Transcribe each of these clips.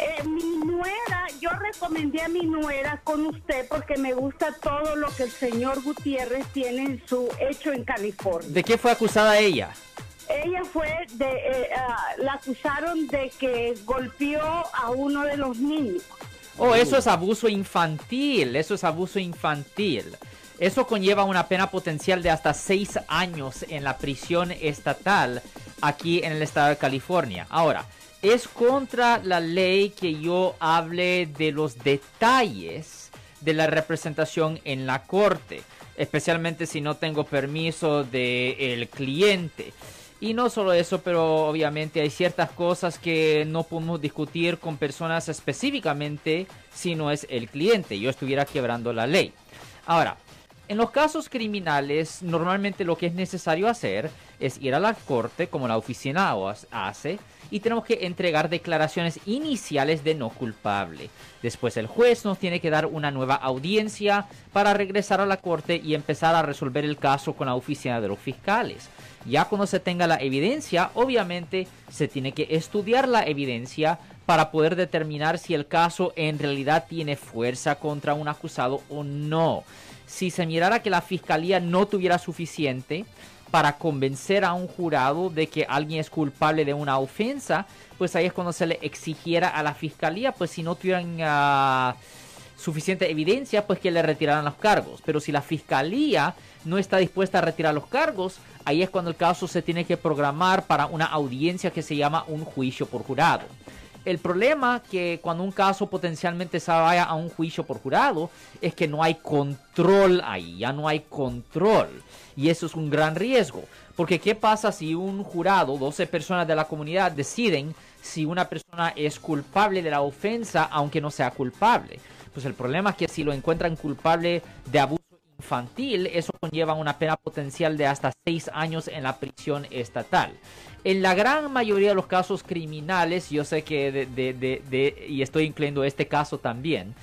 Eh, mi nuera, yo recomendé a mi nuera con usted porque me gusta todo lo que el señor Gutiérrez tiene en su hecho en California. ¿De qué fue acusada ella? Ella fue de, eh, ah, la acusaron de que golpeó a uno de los niños. Oh, eso es abuso infantil, eso es abuso infantil. Eso conlleva una pena potencial de hasta seis años en la prisión estatal aquí en el estado de California. Ahora, es contra la ley que yo hable de los detalles de la representación en la corte, especialmente si no tengo permiso del cliente. Y no solo eso, pero obviamente hay ciertas cosas que no podemos discutir con personas específicamente si no es el cliente. Yo estuviera quebrando la ley. Ahora, en los casos criminales, normalmente lo que es necesario hacer es ir a la corte, como la oficina hace, y tenemos que entregar declaraciones iniciales de no culpable. Después el juez nos tiene que dar una nueva audiencia para regresar a la corte y empezar a resolver el caso con la oficina de los fiscales. Ya cuando se tenga la evidencia, obviamente se tiene que estudiar la evidencia para poder determinar si el caso en realidad tiene fuerza contra un acusado o no si se mirara que la fiscalía no tuviera suficiente para convencer a un jurado de que alguien es culpable de una ofensa, pues ahí es cuando se le exigiera a la fiscalía, pues si no tuvieran ah, suficiente evidencia, pues que le retiraran los cargos. Pero si la fiscalía no está dispuesta a retirar los cargos, ahí es cuando el caso se tiene que programar para una audiencia que se llama un juicio por jurado. El problema que cuando un caso potencialmente se vaya a un juicio por jurado es que no hay control ahí, ya no hay control. Y eso es un gran riesgo. Porque ¿qué pasa si un jurado, 12 personas de la comunidad deciden si una persona es culpable de la ofensa aunque no sea culpable? Pues el problema es que si lo encuentran culpable de abuso infantil, eso conlleva una pena potencial de hasta 6 años en la prisión estatal. En la gran mayoría de los casos criminales, yo sé que y estoy incluyendo este caso también,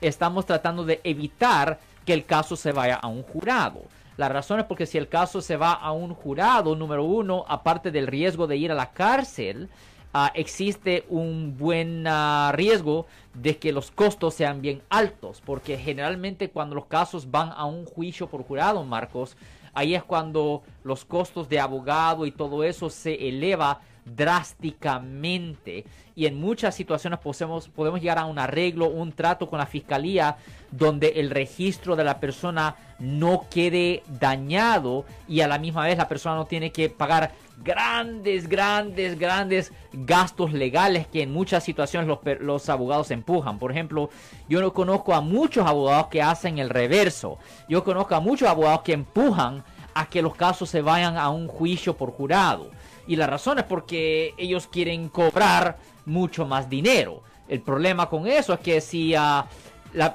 estamos tratando de evitar que el caso se vaya a un jurado. La razón es porque si el caso se va a un jurado, número uno, aparte del riesgo de ir a la cárcel, ah, existe un buen ah, riesgo de que los costos sean bien altos, porque generalmente cuando los casos van a un juicio por jurado, Marcos, ahí es cuando los costos de abogado y todo eso se eleva drásticamente y en muchas situaciones podemos, podemos llegar a un arreglo, un trato con la fiscalía donde el registro de la persona no quede dañado y a la misma vez la persona no tiene que pagar grandes, grandes, grandes gastos legales que en muchas situaciones los, los, abogados empujan. Por ejemplo, yo no conozco a muchos abogados que hacen el reverso. Yo conozco a muchos abogados que empujan a que los casos se vayan a un juicio por jurado. Y la razón es porque ellos quieren cobrar mucho más dinero. El problema con eso es que si ah,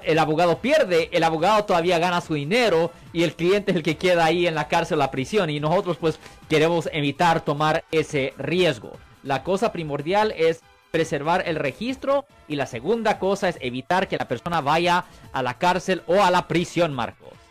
el abogado pierde, el abogado todavía gana su dinero y el cliente es el que queda ahí en la cárcel o la prisión. Y nosotros pues queremos evitar tomar ese riesgo. La cosa primordial es preservar el registro y la segunda cosa es evitar que la persona vaya a la cárcel o a la prisión, Marcos.